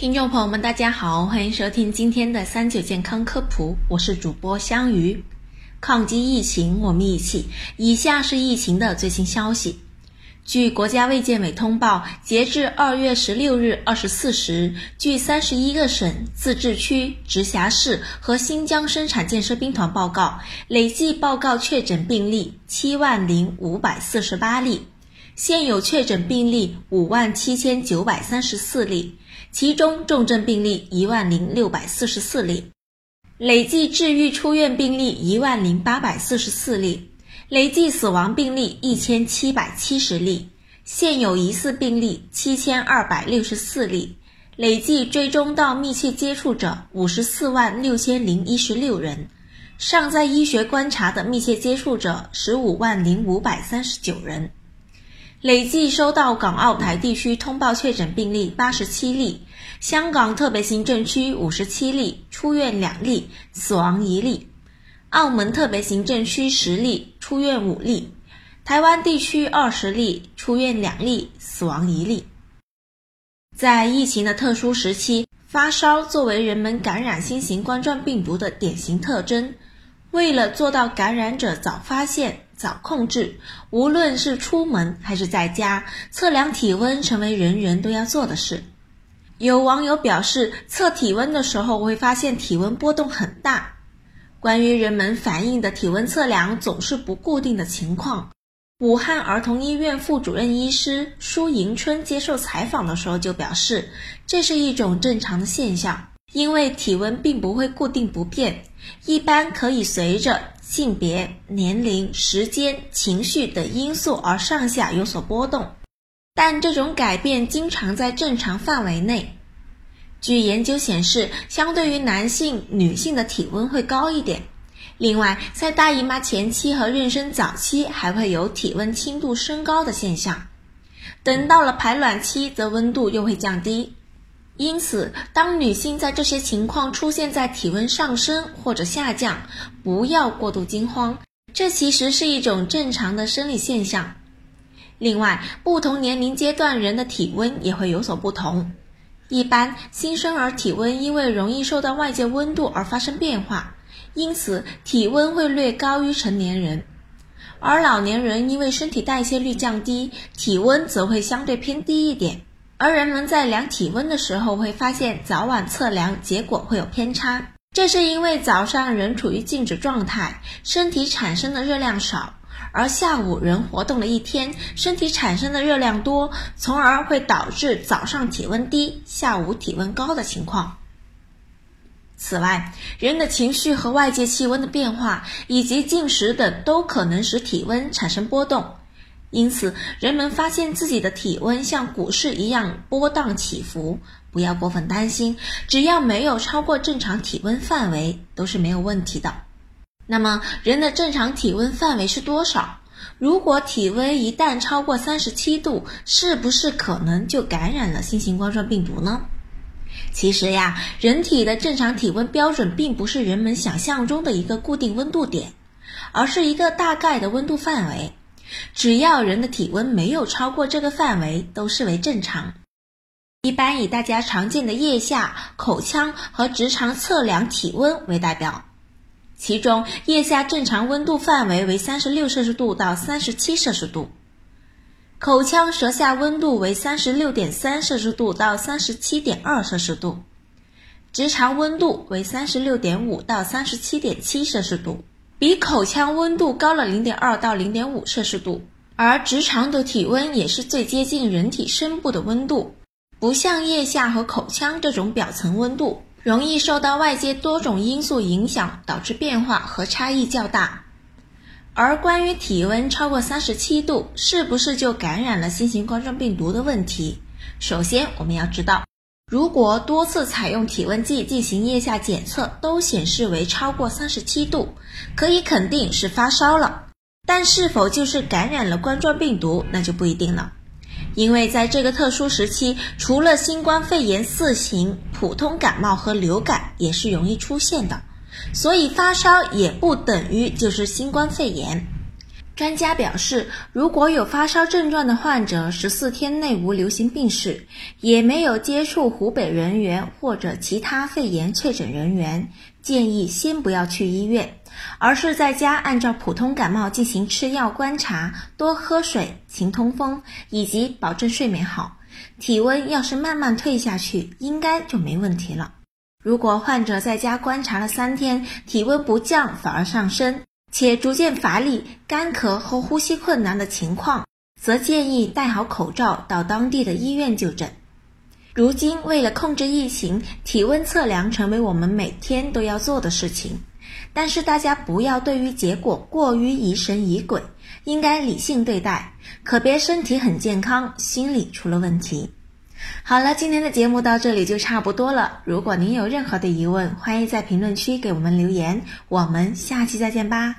听众朋友们，大家好，欢迎收听今天的三九健康科普，我是主播香鱼。抗击疫情，我们一起。以下是疫情的最新消息。据国家卫健委通报，截至二月十六日二十四时，据三十一个省、自治区、直辖市和新疆生产建设兵团报告，累计报告确诊病例七万零五百四十八例，现有确诊病例五万七千九百三十四例。其中重症病例一万零六百四十四例，累计治愈出院病例一万零八百四十四例，累计死亡病例一千七百七十例，现有疑似病例七千二百六十四例，累计追踪到密切接触者五十四万六千零一十六人，尚在医学观察的密切接触者十五万零五百三十九人。累计收到港澳台地区通报确诊病例八十七例，香港特别行政区五十七例，出院两例，死亡一例；澳门特别行政区十例，出院五例；台湾地区二十例，出院两例，死亡一例。在疫情的特殊时期，发烧作为人们感染新型冠状病毒的典型特征，为了做到感染者早发现。早控制，无论是出门还是在家，测量体温成为人人都要做的事。有网友表示，测体温的时候会发现体温波动很大。关于人们反映的体温测量总是不固定的情况，武汉儿童医院副主任医师舒迎春接受采访的时候就表示，这是一种正常的现象，因为体温并不会固定不变，一般可以随着。性别、年龄、时间、情绪等因素而上下有所波动，但这种改变经常在正常范围内。据研究显示，相对于男性，女性的体温会高一点。另外，在大姨妈前期和妊娠早期还会有体温轻度升高的现象，等到了排卵期，则温度又会降低。因此，当女性在这些情况出现在体温上升或者下降，不要过度惊慌，这其实是一种正常的生理现象。另外，不同年龄阶段人的体温也会有所不同。一般新生儿体温因为容易受到外界温度而发生变化，因此体温会略高于成年人；而老年人因为身体代谢率降低，体温则会相对偏低一点。而人们在量体温的时候，会发现早晚测量结果会有偏差，这是因为早上人处于静止状态，身体产生的热量少，而下午人活动了一天，身体产生的热量多，从而会导致早上体温低，下午体温高的情况。此外，人的情绪和外界气温的变化，以及进食等，都可能使体温产生波动。因此，人们发现自己的体温像股市一样波荡起伏，不要过分担心，只要没有超过正常体温范围，都是没有问题的。那么，人的正常体温范围是多少？如果体温一旦超过三十七度，是不是可能就感染了新型冠状病毒呢？其实呀，人体的正常体温标准并不是人们想象中的一个固定温度点，而是一个大概的温度范围。只要人的体温没有超过这个范围，都视为正常。一般以大家常见的腋下、口腔和直肠测量体温为代表。其中，腋下正常温度范围为三十六摄氏度到三十七摄氏度，口腔、舌下温度为三十六点三摄氏度到三十七点二摄氏度，直肠温度为三十六点五到三十七点七摄氏度。比口腔温度高了零点二到零点五摄氏度，而直肠的体温也是最接近人体深部的温度，不像腋下和口腔这种表层温度，容易受到外界多种因素影响，导致变化和差异较大。而关于体温超过三十七度是不是就感染了新型冠状病毒的问题，首先我们要知道。如果多次采用体温计进行腋下检测都显示为超过三十七度，可以肯定是发烧了。但是否就是感染了冠状病毒，那就不一定了。因为在这个特殊时期，除了新冠肺炎四型，普通感冒和流感也是容易出现的，所以发烧也不等于就是新冠肺炎。专家表示，如果有发烧症状的患者十四天内无流行病史，也没有接触湖北人员或者其他肺炎确诊人员，建议先不要去医院，而是在家按照普通感冒进行吃药观察，多喝水、勤通风，以及保证睡眠好。体温要是慢慢退下去，应该就没问题了。如果患者在家观察了三天，体温不降反而上升。且逐渐乏力、干咳和呼吸困难的情况，则建议戴好口罩到当地的医院就诊。如今，为了控制疫情，体温测量成为我们每天都要做的事情。但是，大家不要对于结果过于疑神疑鬼，应该理性对待，可别身体很健康，心理出了问题。好了，今天的节目到这里就差不多了。如果您有任何的疑问，欢迎在评论区给我们留言。我们下期再见吧。